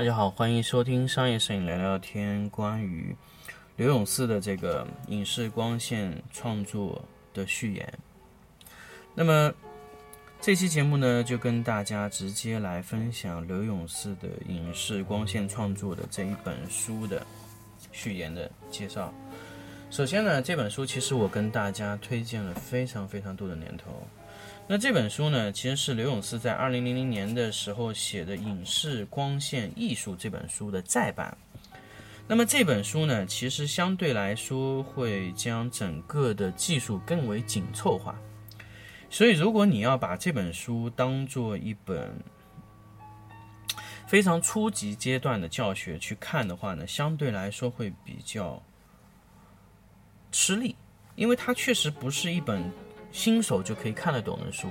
大家好，欢迎收听商业摄影聊聊天，关于刘永四的这个影视光线创作的序言。那么这期节目呢，就跟大家直接来分享刘永四的影视光线创作的这一本书的序言的介绍。首先呢，这本书其实我跟大家推荐了非常非常多的年头。那这本书呢，其实是刘永思在二零零零年的时候写的《影视光线艺术》这本书的再版。那么这本书呢，其实相对来说会将整个的技术更为紧凑化。所以，如果你要把这本书当做一本非常初级阶段的教学去看的话呢，相对来说会比较吃力，因为它确实不是一本。新手就可以看得懂的书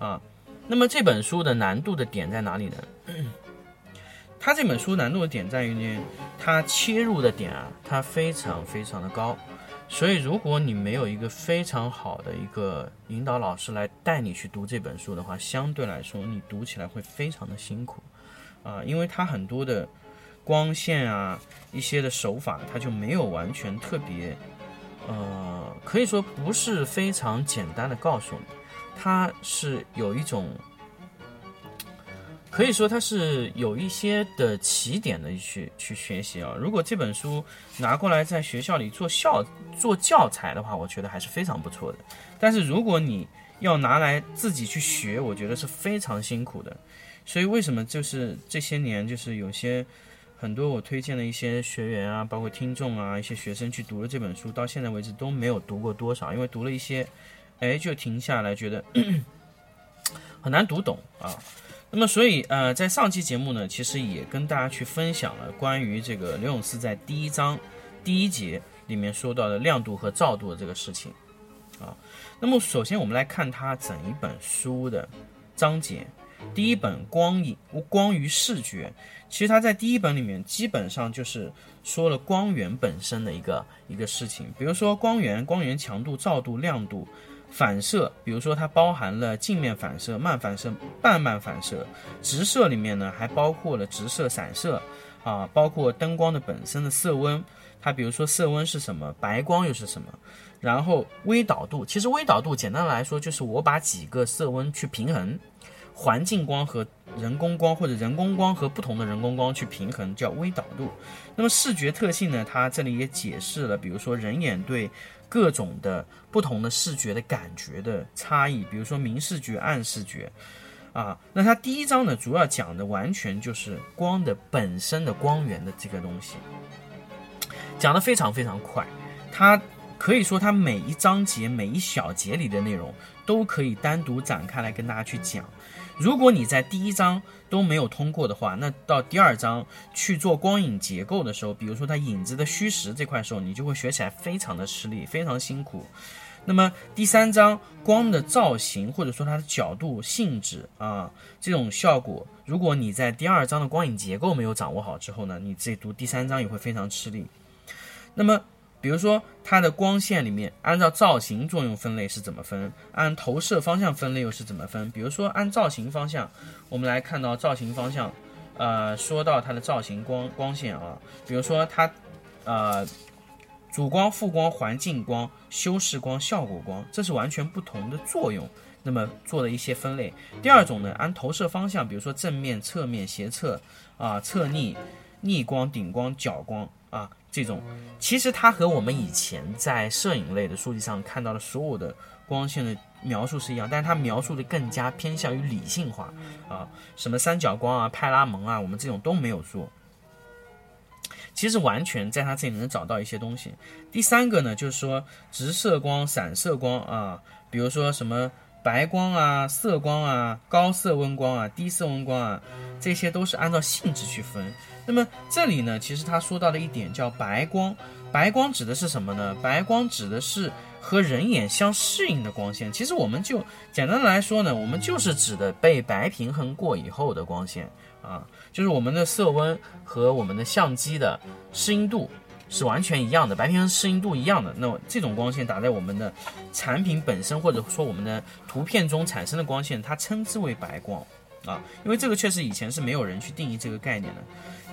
啊，那么这本书的难度的点在哪里呢？它这本书难度的点在于呢，它切入的点啊，它非常非常的高，所以如果你没有一个非常好的一个引导老师来带你去读这本书的话，相对来说你读起来会非常的辛苦啊，因为它很多的光线啊，一些的手法，它就没有完全特别。呃，可以说不是非常简单的告诉你，它是有一种，可以说它是有一些的起点的去去学习啊。如果这本书拿过来在学校里做校做教材的话，我觉得还是非常不错的。但是如果你要拿来自己去学，我觉得是非常辛苦的。所以为什么就是这些年就是有些。很多我推荐的一些学员啊，包括听众啊，一些学生去读了这本书，到现在为止都没有读过多少，因为读了一些，哎，就停下来，觉得 很难读懂啊。那么，所以呃，在上期节目呢，其实也跟大家去分享了关于这个刘永四在第一章第一节里面说到的亮度和照度的这个事情啊。那么，首先我们来看他整一本书的章节。第一本光影光于视觉，其实它在第一本里面基本上就是说了光源本身的一个一个事情，比如说光源、光源强度、照度、亮度、反射，比如说它包含了镜面反射、慢反射、半慢反射，直射里面呢还包括了直射、散射啊，包括灯光的本身的色温，它比如说色温是什么，白光又是什么，然后微导度，其实微导度简单来说就是我把几个色温去平衡。环境光和人工光，或者人工光和不同的人工光去平衡，叫微导度。那么视觉特性呢？它这里也解释了，比如说人眼对各种的不同的视觉的感觉的差异，比如说明视觉、暗视觉，啊，那它第一章呢，主要讲的完全就是光的本身的光源的这个东西，讲的非常非常快，它可以说它每一章节每一小节里的内容都可以单独展开来跟大家去讲。如果你在第一章都没有通过的话，那到第二章去做光影结构的时候，比如说它影子的虚实这块时候，你就会学起来非常的吃力，非常辛苦。那么第三章光的造型或者说它的角度、性质啊这种效果，如果你在第二章的光影结构没有掌握好之后呢，你自己读第三章也会非常吃力。那么。比如说，它的光线里面按照造型作用分类是怎么分？按投射方向分类又是怎么分？比如说按造型方向，我们来看到造型方向，呃，说到它的造型光光线啊，比如说它，呃，主光、副光、环境光、修饰光、效果光，这是完全不同的作用。那么做了一些分类。第二种呢，按投射方向，比如说正面、侧面、斜侧啊、侧逆、逆光、顶光、角光啊。这种其实它和我们以前在摄影类的书籍上看到的所有的光线的描述是一样，但是它描述的更加偏向于理性化啊，什么三角光啊、派拉蒙啊，我们这种都没有做。其实完全在它这里能找到一些东西。第三个呢，就是说直射光、散射光啊，比如说什么。白光啊，色光啊，高色温光啊，低色温光啊，这些都是按照性质去分。那么这里呢，其实他说到了一点叫白光。白光指的是什么呢？白光指的是和人眼相适应的光线。其实我们就简单的来说呢，我们就是指的被白平衡过以后的光线啊，就是我们的色温和我们的相机的适应度。是完全一样的，白平衡适应度一样的。那这种光线打在我们的产品本身，或者说我们的图片中产生的光线，它称之为白光啊，因为这个确实以前是没有人去定义这个概念的。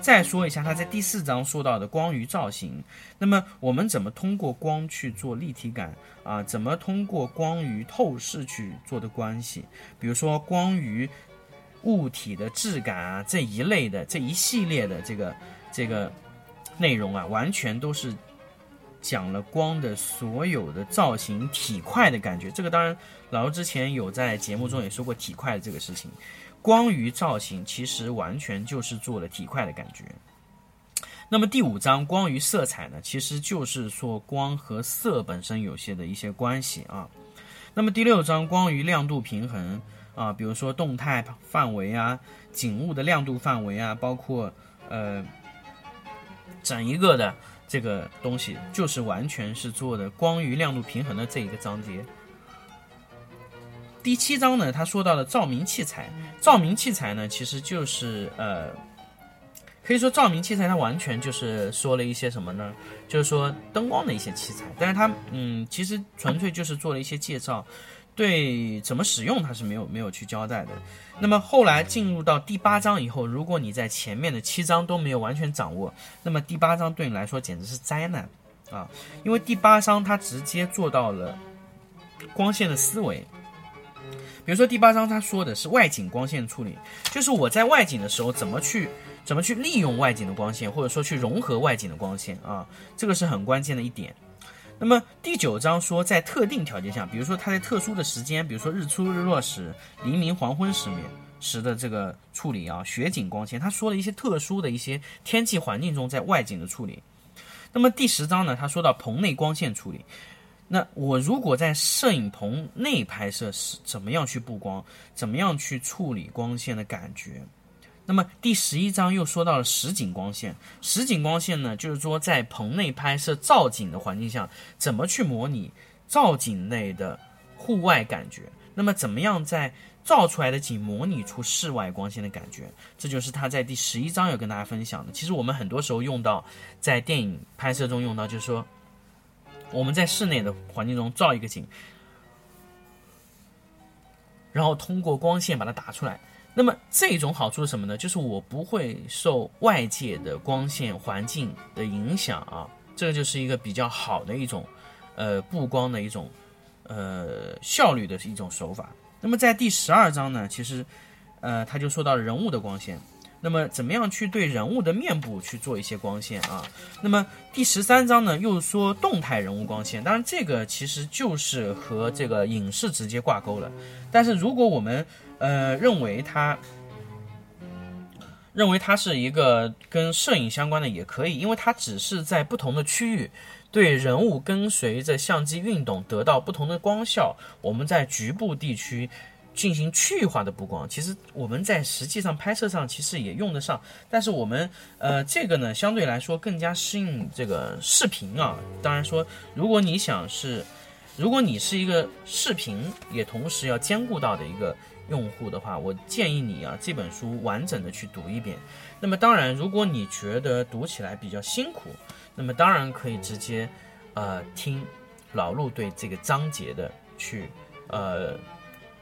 再说一下，他在第四章说到的光与造型，那么我们怎么通过光去做立体感啊？怎么通过光与透视去做的关系？比如说光与物体的质感啊这一类的这一系列的这个这个内容啊，完全都是讲了光的所有的造型体块的感觉。这个当然，老刘之前有在节目中也说过体块的这个事情。光与造型其实完全就是做了体块的感觉。那么第五章光与色彩呢，其实就是说光和色本身有些的一些关系啊。那么第六章光与亮度平衡啊，比如说动态范围啊、景物的亮度范围啊，包括呃整一个的这个东西，就是完全是做的光与亮度平衡的这一个章节。第七章呢，他说到了照明器材。照明器材呢，其实就是呃，可以说照明器材它完全就是说了一些什么呢？就是说灯光的一些器材。但是它嗯，其实纯粹就是做了一些介绍，对怎么使用它是没有没有去交代的。那么后来进入到第八章以后，如果你在前面的七章都没有完全掌握，那么第八章对你来说简直是灾难啊！因为第八章它直接做到了光线的思维。比如说第八章他说的是外景光线处理，就是我在外景的时候怎么去怎么去利用外景的光线，或者说去融合外景的光线啊，这个是很关键的一点。那么第九章说在特定条件下，比如说它在特殊的时间，比如说日出日落时、黎明黄昏时面时的这个处理啊，雪景光线，他说了一些特殊的一些天气环境中在外景的处理。那么第十章呢，他说到棚内光线处理。那我如果在摄影棚内拍摄是怎么样去布光，怎么样去处理光线的感觉？那么第十一章又说到了实景光线，实景光线呢，就是说在棚内拍摄造景的环境下，怎么去模拟造景内的户外感觉？那么怎么样在造出来的景模拟出室外光线的感觉？这就是他在第十一章要跟大家分享的。其实我们很多时候用到在电影拍摄中用到，就是说。我们在室内的环境中照一个景，然后通过光线把它打出来。那么这种好处是什么呢？就是我不会受外界的光线环境的影响啊，这个就是一个比较好的一种呃布光的一种呃效率的一种手法。那么在第十二章呢，其实呃他就说到人物的光线。那么，怎么样去对人物的面部去做一些光线啊？那么第十三章呢，又说动态人物光线。当然，这个其实就是和这个影视直接挂钩了。但是，如果我们呃认为它认为它是一个跟摄影相关的，也可以，因为它只是在不同的区域对人物跟随着相机运动得到不同的光效。我们在局部地区。进行区域化的布光，其实我们在实际上拍摄上其实也用得上，但是我们呃这个呢相对来说更加适应这个视频啊。当然说，如果你想是，如果你是一个视频也同时要兼顾到的一个用户的话，我建议你啊这本书完整的去读一遍。那么当然，如果你觉得读起来比较辛苦，那么当然可以直接呃听老陆对这个章节的去呃。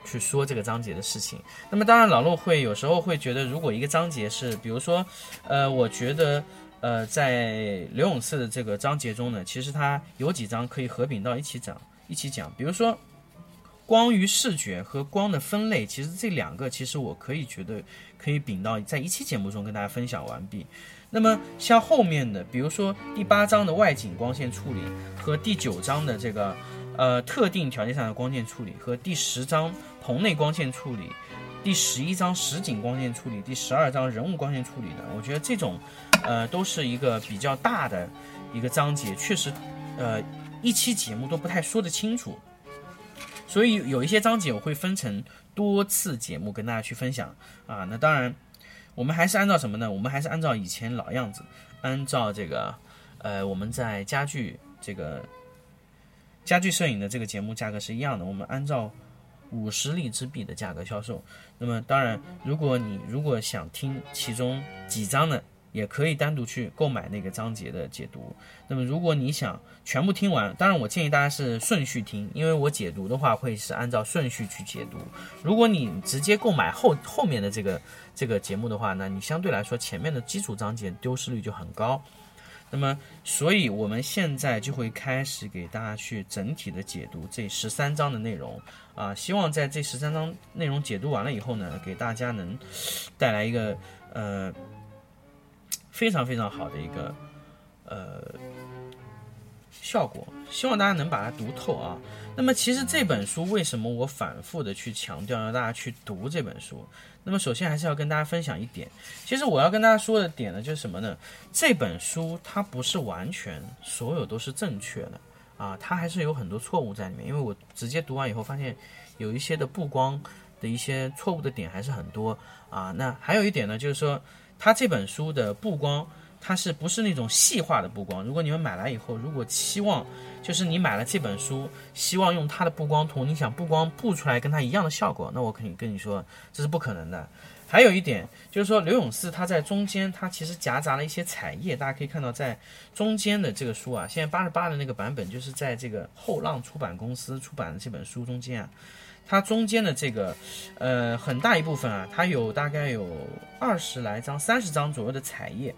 去说这个章节的事情，那么当然老陆会有时候会觉得，如果一个章节是，比如说，呃，我觉得，呃，在刘永次的这个章节中呢，其实它有几章可以合并到一起讲，一起讲，比如说光与视觉和光的分类，其实这两个其实我可以觉得可以并到在一期节目中跟大家分享完毕。那么像后面的，比如说第八章的外景光线处理和第九章的这个呃特定条件下的光线处理和第十章。棚内光线处理，第十一章实景光线处理，第十二章人物光线处理的，我觉得这种，呃，都是一个比较大的一个章节，确实，呃，一期节目都不太说得清楚，所以有一些章节我会分成多次节目跟大家去分享啊。那当然，我们还是按照什么呢？我们还是按照以前老样子，按照这个，呃，我们在家具这个家具摄影的这个节目价格是一样的，我们按照。五十荔枝币的价格销售。那么，当然，如果你如果想听其中几张的也可以单独去购买那个章节的解读。那么如果你想全部听完，当然我建议大家是顺序听，因为我解读的话会是按照顺序去解读。如果你直接购买后后面的这个这个节目的话，那你相对来说前面的基础章节丢失率就很高。那么，所以我们现在就会开始给大家去整体的解读这十三章的内容啊，希望在这十三章内容解读完了以后呢，给大家能带来一个呃非常非常好的一个呃效果，希望大家能把它读透啊。那么，其实这本书为什么我反复的去强调让大家去读这本书？那么首先还是要跟大家分享一点，其实我要跟大家说的点呢，就是什么呢？这本书它不是完全所有都是正确的啊，它还是有很多错误在里面。因为我直接读完以后发现，有一些的曝光的一些错误的点还是很多啊。那还有一点呢，就是说它这本书的布光。它是不是那种细化的布光？如果你们买来以后，如果期望就是你买了这本书，希望用它的布光图，你想布光布出来跟它一样的效果，那我可以跟你说这是不可能的。还有一点就是说，刘永四他在中间，他其实夹杂了一些彩页，大家可以看到在中间的这个书啊，现在八十八的那个版本就是在这个后浪出版公司出版的这本书中间啊，它中间的这个呃很大一部分啊，它有大概有二十来张、三十张左右的彩页。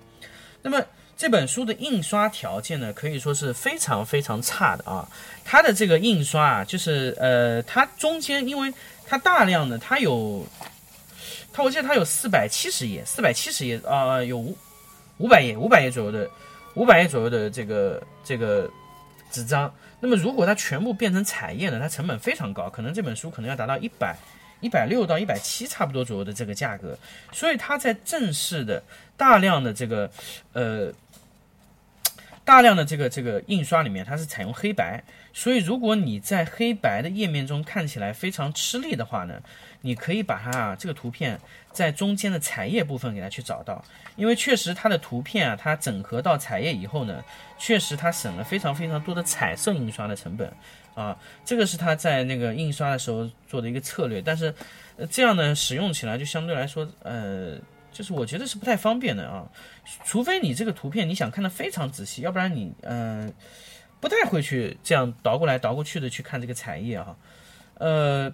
那么这本书的印刷条件呢，可以说是非常非常差的啊。它的这个印刷啊，就是呃，它中间因为它大量的，它有，它我记得它有四百七十页，四百七十页啊，有五五百页，五百页左右的，五百页左右的这个这个纸张。那么如果它全部变成彩页呢，它成本非常高，可能这本书可能要达到一百。一百六到一百七差不多左右的这个价格，所以它在正式的大量的这个呃大量的这个这个印刷里面，它是采用黑白，所以如果你在黑白的页面中看起来非常吃力的话呢，你可以把它啊这个图片在中间的彩页部分给它去找到，因为确实它的图片啊它整合到彩页以后呢，确实它省了非常非常多的彩色印刷的成本。啊，这个是它在那个印刷的时候做的一个策略，但是，呃，这样呢使用起来就相对来说，呃，就是我觉得是不太方便的啊。除非你这个图片你想看的非常仔细，要不然你嗯不太会去这样倒过来倒过去的去看这个彩页哈。呃，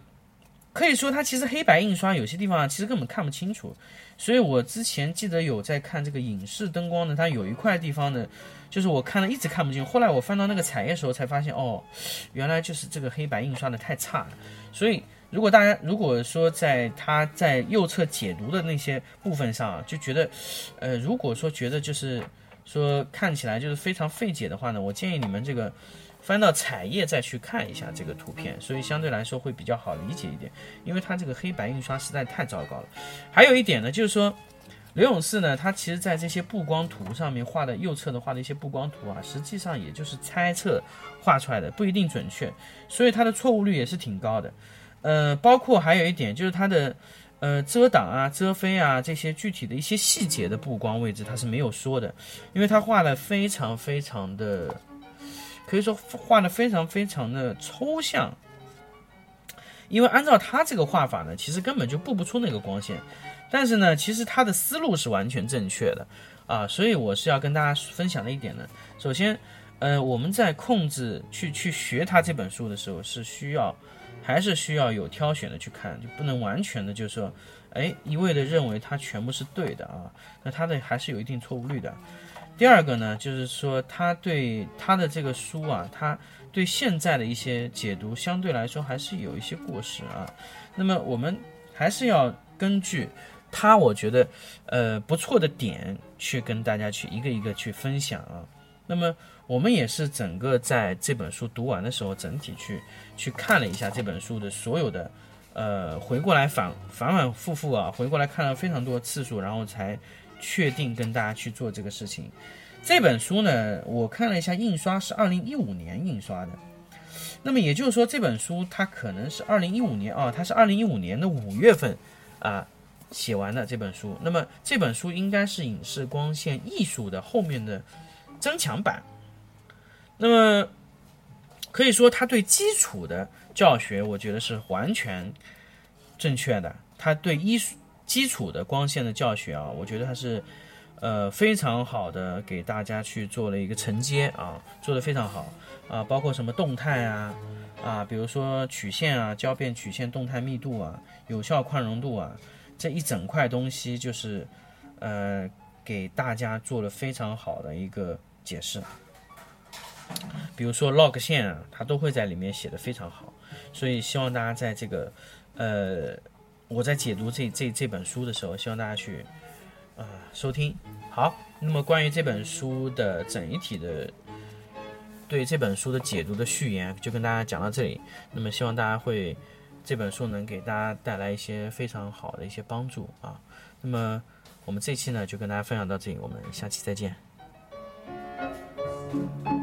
可以说它其实黑白印刷有些地方其实根本看不清楚，所以我之前记得有在看这个影视灯光的，它有一块地方呢。就是我看了一直看不清，后来我翻到那个彩页的时候才发现，哦，原来就是这个黑白印刷的太差了。所以如果大家如果说在它在右侧解读的那些部分上啊就觉得，呃，如果说觉得就是说看起来就是非常费解的话呢，我建议你们这个翻到彩页再去看一下这个图片，所以相对来说会比较好理解一点，因为它这个黑白印刷实在太糟糕了。还有一点呢，就是说。刘永四呢，他其实在这些布光图上面画的右侧的画的一些布光图啊，实际上也就是猜测画出来的，不一定准确，所以它的错误率也是挺高的。呃，包括还有一点就是它的呃遮挡啊、遮飞啊这些具体的一些细节的布光位置，它是没有说的，因为他画的非常非常的，可以说画的非常非常的抽象。因为按照他这个画法呢，其实根本就布不出那个光线。但是呢，其实他的思路是完全正确的，啊，所以我是要跟大家分享的一点呢。首先，呃，我们在控制去去学他这本书的时候，是需要，还是需要有挑选的去看，就不能完全的，就是说，哎，一味的认为它全部是对的啊，那它的还是有一定错误率的。第二个呢，就是说他对他的这个书啊，他对现在的一些解读相对来说还是有一些过时啊。那么我们还是要根据。他我觉得，呃，不错的点去跟大家去一个一个去分享啊。那么我们也是整个在这本书读完的时候，整体去去看了一下这本书的所有的，呃，回过来反反反复复啊，回过来看了非常多次数，然后才确定跟大家去做这个事情。这本书呢，我看了一下印刷是二零一五年印刷的，那么也就是说这本书它可能是二零一五年啊，它是二零一五年的五月份啊。写完的这本书，那么这本书应该是影视光线艺术的后面的增强版。那么可以说，他对基础的教学，我觉得是完全正确的。他对艺术基础的光线的教学啊，我觉得它是呃，非常好的给大家去做了一个承接啊，做的非常好啊，包括什么动态啊啊，比如说曲线啊，焦变曲线动态密度啊，有效宽容度啊，这一整块东西就是呃给大家做了非常好的一个解释。比如说 log 线啊，它都会在里面写的非常好，所以希望大家在这个呃我在解读这这这本书的时候，希望大家去。啊，收听好。那么关于这本书的整一体的对这本书的解读的序言，就跟大家讲到这里。那么希望大家会这本书能给大家带来一些非常好的一些帮助啊。那么我们这期呢就跟大家分享到这里，我们下期再见。Thank you.